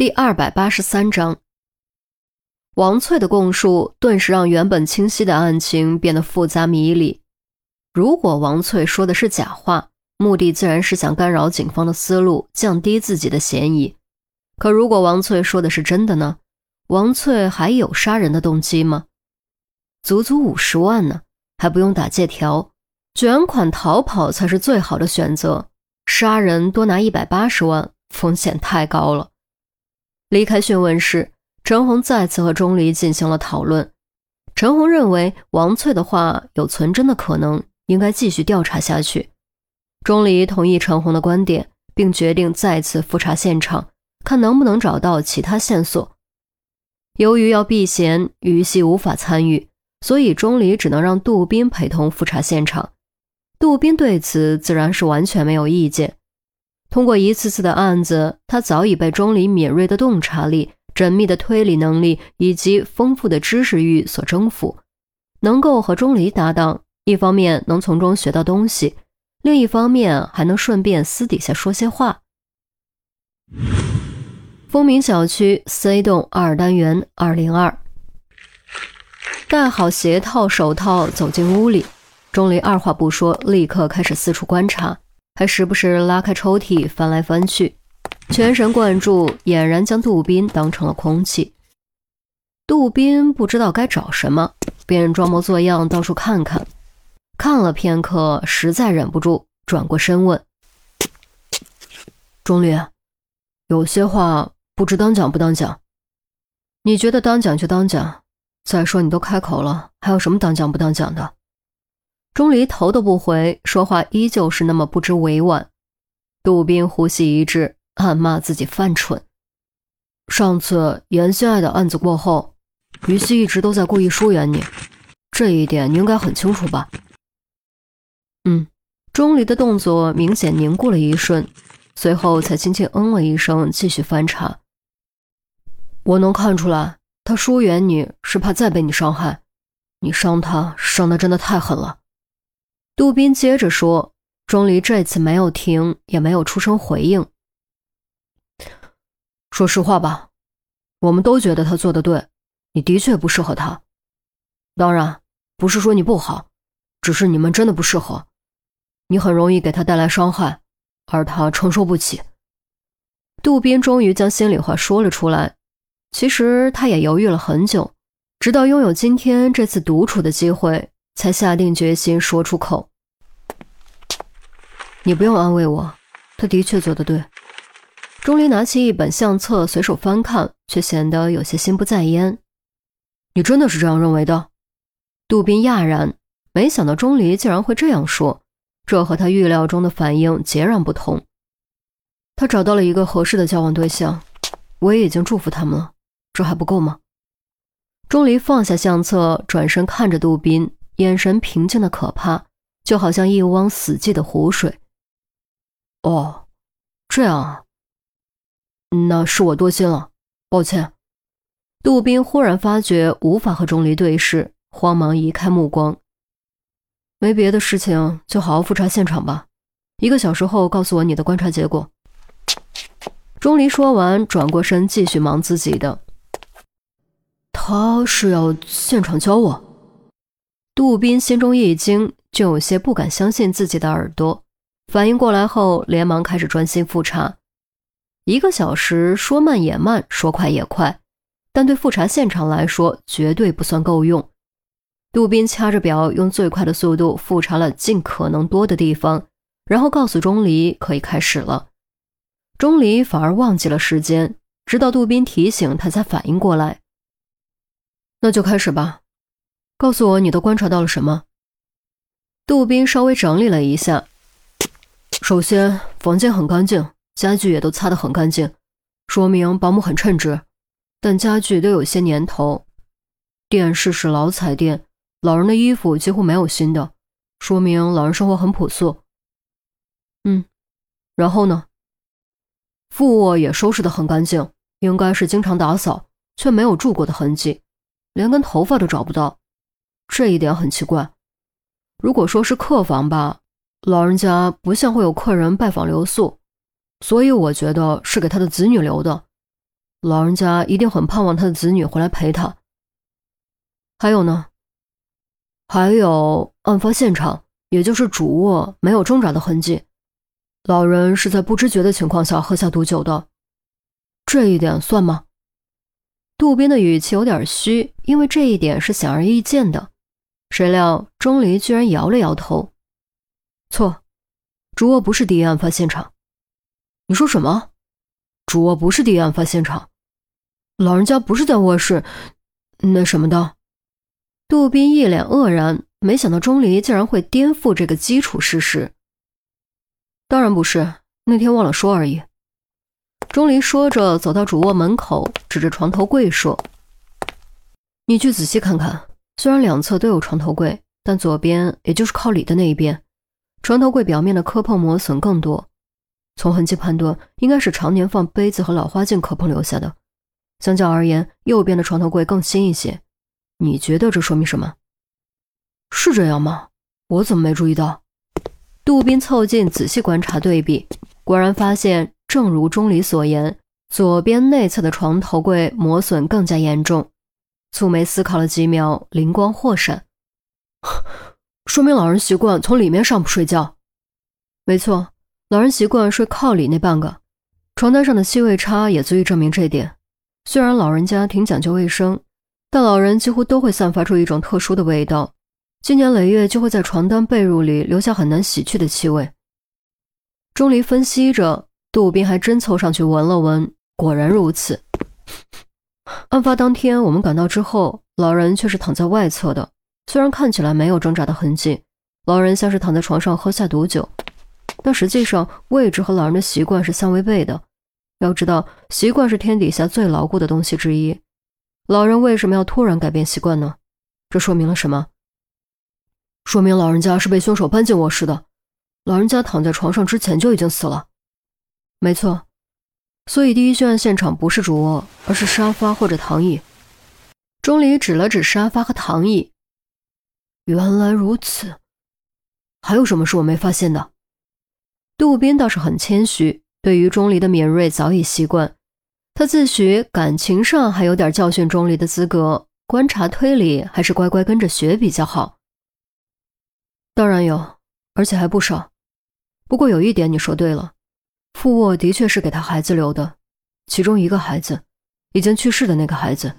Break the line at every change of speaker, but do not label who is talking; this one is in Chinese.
第二百八十三章，王翠的供述顿时让原本清晰的案情变得复杂迷离。如果王翠说的是假话，目的自然是想干扰警方的思路，降低自己的嫌疑。可如果王翠说的是真的呢？王翠还有杀人的动机吗？足足五十万呢，还不用打借条，卷款逃跑才是最好的选择。杀人多拿一百八十万，风险太高了。离开讯问室，陈红再次和钟离进行了讨论。陈红认为王翠的话有存真的可能，应该继续调查下去。钟离同意陈红的观点，并决定再次复查现场，看能不能找到其他线索。由于要避嫌，于西无法参与，所以钟离只能让杜斌陪同复查现场。杜斌对此自然是完全没有意见。通过一次次的案子，他早已被钟离敏锐的洞察力、缜密的推理能力以及丰富的知识欲所征服。能够和钟离搭档，一方面能从中学到东西，另一方面还能顺便私底下说些话。风鸣小区 C 栋二单元二零二，戴好鞋套手套走进屋里，钟离二话不说，立刻开始四处观察。还时不时拉开抽屉翻来翻去，全神贯注，俨然将杜宾当成了空气。杜宾不知道该找什么，便装模作样到处看看。看了片刻，实在忍不住，转过身问：“钟离，有些话不知当讲不当讲？你觉得当讲就当讲。再说你都开口了，还有什么当讲不当讲的？”钟离头都不回，说话依旧是那么不知委婉。杜宾呼吸一滞，暗骂自己犯蠢。上次严心爱的案子过后，于西一直都在故意疏远你，这一点你应该很清楚吧？嗯。钟离的动作明显凝固了一瞬，随后才轻轻嗯了一声，继续翻查。我能看出来，他疏远你是怕再被你伤害，你伤他伤的真的太狠了。杜宾接着说：“钟离这次没有停，也没有出声回应。说实话吧，我们都觉得他做的对，你的确不适合他。当然，不是说你不好，只是你们真的不适合。你很容易给他带来伤害，而他承受不起。”杜宾终于将心里话说了出来。其实他也犹豫了很久，直到拥有今天这次独处的机会，才下定决心说出口。你不用安慰我，他的确做得对。钟离拿起一本相册，随手翻看，却显得有些心不在焉。你真的是这样认为的？杜宾讶然，没想到钟离竟然会这样说，这和他预料中的反应截然不同。他找到了一个合适的交往对象，我也已经祝福他们了，这还不够吗？钟离放下相册，转身看着杜宾，眼神平静的可怕，就好像一汪死寂的湖水。哦，这样啊，那是我多心了，抱歉。杜宾忽然发觉无法和钟离对视，慌忙移开目光。没别的事情，就好好复查现场吧。一个小时后告诉我你的观察结果。钟离说完，转过身继续忙自己的。他是要现场教我？杜宾心中一惊，就有些不敢相信自己的耳朵。反应过来后，连忙开始专心复查。一个小时说慢也慢，说快也快，但对复查现场来说绝对不算够用。杜宾掐着表，用最快的速度复查了尽可能多的地方，然后告诉钟离可以开始了。钟离反而忘记了时间，直到杜宾提醒他才反应过来。那就开始吧，告诉我你都观察到了什么。杜宾稍微整理了一下。首先，房间很干净，家具也都擦得很干净，说明保姆很称职。但家具都有些年头，电视是老彩电，老人的衣服几乎没有新的，说明老人生活很朴素。嗯，然后呢？副卧也收拾得很干净，应该是经常打扫，却没有住过的痕迹，连根头发都找不到，这一点很奇怪。如果说是客房吧。老人家不像会有客人拜访留宿，所以我觉得是给他的子女留的。老人家一定很盼望他的子女回来陪他。还有呢？还有案发现场，也就是主卧，没有挣扎的痕迹，老人是在不知觉的情况下喝下毒酒的，这一点算吗？渡边的语气有点虚，因为这一点是显而易见的。谁料钟离居然摇了摇头：“错，主卧不是第一案发现场。”“你说什么？主卧不是第一案发现场？老人家不是在卧室那什么的？”杜宾一脸愕然，没想到钟离竟然会颠覆这个基础事实。“当然不是，那天忘了说而已。”钟离说着，走到主卧门口，指着床头柜说：“你去仔细看看，虽然两侧都有床头柜，但左边，也就是靠里的那一边，床头柜表面的磕碰磨损更多。从痕迹判断，应该是常年放杯子和老花镜磕碰留下的。相较而言，右边的床头柜更新一些。你觉得这说明什么？是这样吗？我怎么没注意到？”杜宾凑近仔细观察对比，果然发现。正如钟离所言，左边内侧的床头柜磨损更加严重。蹙眉思考了几秒，灵光豁闪，说明老人习惯从里面上铺睡觉。没错，老人习惯睡靠里那半个。床单上的气味差也足以证明这点。虽然老人家挺讲究卫生，但老人几乎都会散发出一种特殊的味道，经年累月就会在床单被褥里留下很难洗去的气味。钟离分析着。杜宾还真凑上去闻了闻，果然如此。案发当天，我们赶到之后，老人却是躺在外侧的。虽然看起来没有挣扎的痕迹，老人像是躺在床上喝下毒酒，但实际上位置和老人的习惯是相违背的。要知道，习惯是天底下最牢固的东西之一。老人为什么要突然改变习惯呢？这说明了什么？说明老人家是被凶手搬进卧室的。老人家躺在床上之前就已经死了。没错，所以第一血案现场不是主卧，而是沙发或者躺椅。钟离指了指沙发和躺椅。原来如此，还有什么是我没发现的？杜宾倒是很谦虚，对于钟离的敏锐早已习惯。他自诩感情上还有点教训钟离的资格，观察推理还是乖乖跟着学比较好。当然有，而且还不少。不过有一点你说对了。副卧的确是给他孩子留的，其中一个孩子，已经去世的那个孩子。